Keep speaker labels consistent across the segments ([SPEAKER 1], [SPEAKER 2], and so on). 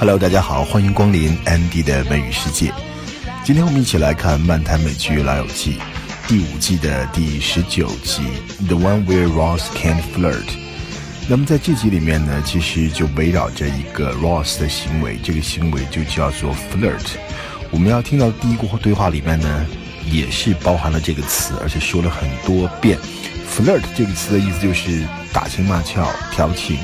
[SPEAKER 1] Hello，大家好，欢迎光临 Andy 的美语世界。今天我们一起来看漫谈美剧《老友记》第五季的第十九集，The One Where Ross Can't Flirt。那么在这集里面呢，其实就围绕着一个 Ross 的行为，这个行为就叫做 flirt。我们要听到第一个对话里面呢，也是包含了这个词，而且说了很多遍。flirt 这个词的意思就是打情骂俏、调情。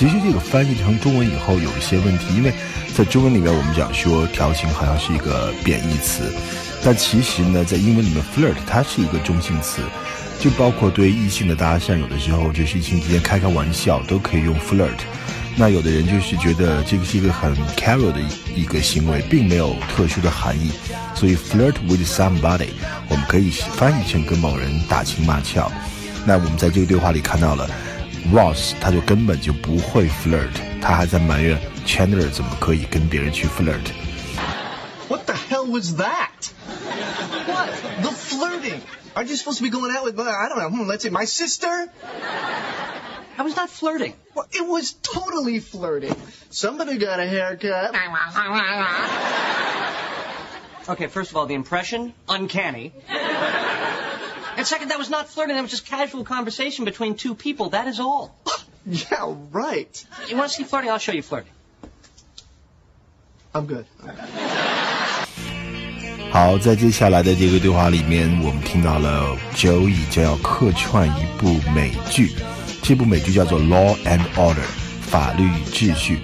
[SPEAKER 1] 其实这个翻译成中文以后有一些问题，因为在中文里面我们讲说调情好像是一个贬义词，但其实呢，在英文里面 flirt 它是一个中性词，就包括对异性的搭讪，有的时候就是异性之间开开玩笑都可以用 flirt。那有的人就是觉得这个是一个很 casual 的一个行为，并没有特殊的含义，所以 flirt with somebody 我们可以翻译成跟某人打情骂俏。那我们在这个对话里看到了。Ross 他就根本就不会 flirt，他还在埋怨 Chandler 怎么可以跟别人去
[SPEAKER 2] flirt。What the hell was that? What? The flirting? Aren't you supposed to be going out with, I don't know, hmm, let's say my sister?
[SPEAKER 3] I was not flirting.
[SPEAKER 2] Well, it was totally flirting. Somebody got a haircut.
[SPEAKER 3] Okay, first of all, the impression, uncanny. And second, that was not flirting. That was just casual conversation between two people. That is all.
[SPEAKER 2] yeah, right.
[SPEAKER 3] You want to see flirting? I'll show you flirting.
[SPEAKER 2] I'm good.
[SPEAKER 1] 好，在接下来的这个对话里面，我们听到了 Joey 将要客串一部美剧，这部美剧叫做《Law and Order》。法律与秩序，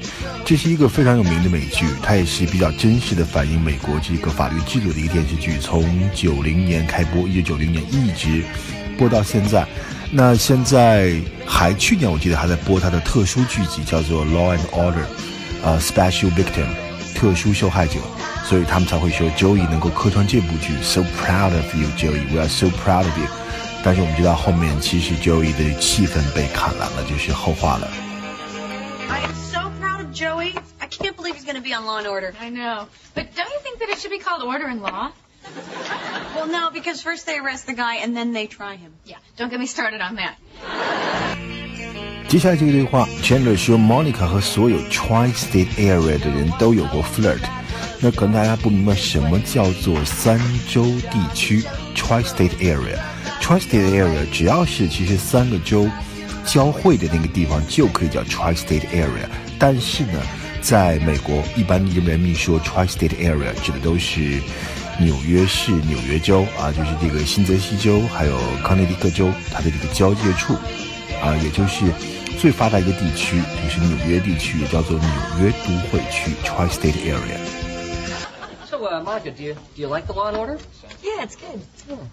[SPEAKER 1] 这是一个非常有名的美剧，它也是比较真实的反映美国这个法律制度的一个电视剧。从九零年开播，一九九零年一直播到现在。那现在还去年我记得还在播它的特殊剧集，叫做《Law and Order》，呃，Special Victim，特殊受害者。所以他们才会说 Joey 能够客串这部剧，So proud of you, Joey，We are so proud of you。但是我们知道后面其实 Joey 的戏份被砍了，就是后话了。
[SPEAKER 4] Joey. I can't believe he's going to be on Law and Order.
[SPEAKER 5] I know. But don't you think that it should be called Order and Law?
[SPEAKER 4] Well, no, because first they arrest the guy and then they try him.
[SPEAKER 5] Yeah, don't get me started on that.
[SPEAKER 1] 接下来这个对话，Chandler 说，Monica 和所有 Tri-State Area 的人都有过 flirt。那可能大家不明白什么叫做三州地区 Tri-State Area。Tri-State Area 只要是其实三个州 交汇的那个地方就可以叫 Tri-State Area，但是呢，在美国一般人们说 Tri-State Area 指的都是纽约市、纽约州啊，就是这个新泽西州还有康涅狄克州它的这个交界处啊，也就是最发达一个地区，就是纽约地区，也叫做纽约都会区 Tri-State Area。
[SPEAKER 3] So, uh, Monica, do you do you like the Law and Order?
[SPEAKER 4] Yeah, it's good.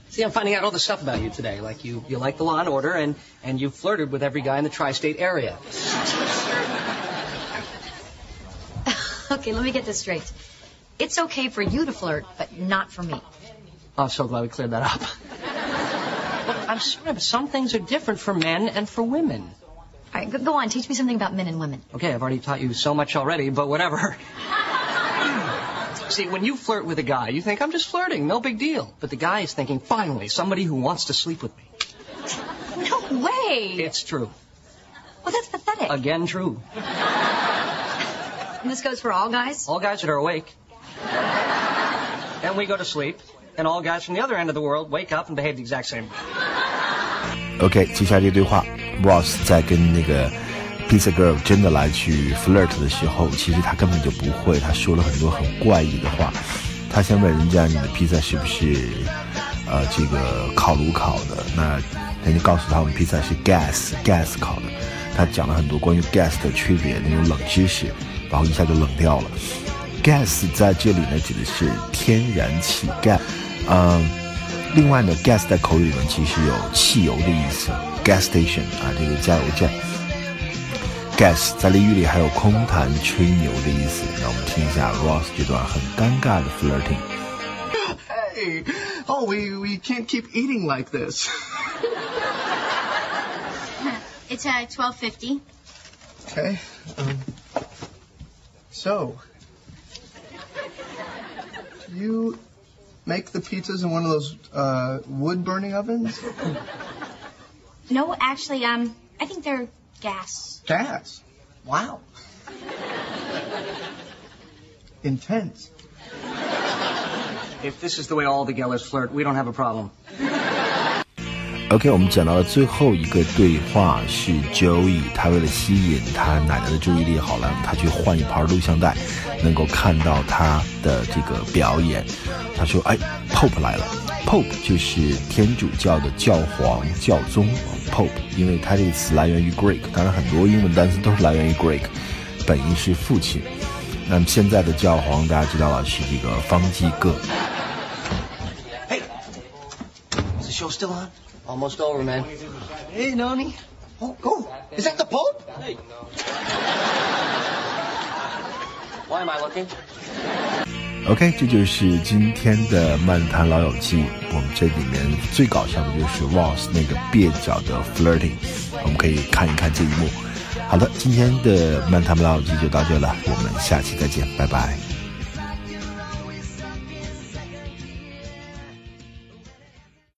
[SPEAKER 3] See, I'm finding out all the stuff about you today. Like you, you like the Law and Order, and and you flirted with every guy in the tri-state area.
[SPEAKER 4] okay, let me get this straight. It's okay for you to flirt, but not for me.
[SPEAKER 3] I'm so glad we cleared that up. Look, I'm sorry, but some things are different for men and for women.
[SPEAKER 4] All right, go on. Teach me something about men and women.
[SPEAKER 3] Okay, I've already taught you so much already, but whatever. See, when you flirt with a guy, you think, I'm just flirting, no big deal. But the guy is thinking, finally, somebody who wants to sleep with me.
[SPEAKER 4] No way.
[SPEAKER 3] It's true.
[SPEAKER 4] Well, that's pathetic.
[SPEAKER 3] Again, true.
[SPEAKER 4] And this goes for all guys?
[SPEAKER 3] All guys that are awake. Then we go to sleep, and all guys from the other end of the world wake up and behave the exact same way.
[SPEAKER 1] OK，接下来这对话，Ross 在跟那个 Pizza Girl 真的来去 flirt 的时候，其实他根本就不会，他说了很多很怪异的话。他先问人家你的披萨是不是呃这个烤炉烤的，那人家告诉他我们披萨是 gas gas 烤的。他讲了很多关于 gas 的区别那种冷知识，然后一下就冷掉了。gas 在这里呢指的是天然气 gas，嗯，另外呢 gas 在口语里面其实有汽油的意思，gas station 啊这个加油站。Gas 在淋雨里还有空谈吹牛的意思。让我们听一下 Ross 这段很尴尬的 flirting。
[SPEAKER 2] Hey, oh, we we can't keep eating like this.
[SPEAKER 5] it's at twelve fifty.
[SPEAKER 2] Okay. Um, so, you make the pizzas in one of those uh, wood burning ovens?
[SPEAKER 5] No, actually, um, I think they're Gas.
[SPEAKER 2] Gas? Wow. Intense.
[SPEAKER 3] If this is the way all the Gellers flirt, we don't have a problem.
[SPEAKER 1] OK，我们讲到了最后一个对话是 Joey，他为了吸引他奶奶的注意力，好了，他去换一盘录像带，能够看到他的这个表演。他说：“哎，Pope 来了。”，Pope 就是天主教的教皇、教宗 Pope，因为它这个词来源于 Greek，当然很多英文单词都是来源于 Greek，本意是父亲。那么现在的教皇大家知道了是这个方济各。
[SPEAKER 3] Hey, is the show still on? Almost over, man. Hey, Noni.
[SPEAKER 2] Oh, oh, is that the Pope?
[SPEAKER 3] Why am I looking?
[SPEAKER 1] OK，这就是今天的漫谈老友记。我们这里面最搞笑的就是 Ross 那个蹩脚的 flirting，我们可以看一看这一幕。好的，今天的漫谈老友记就到这了，我们下期再见，拜拜。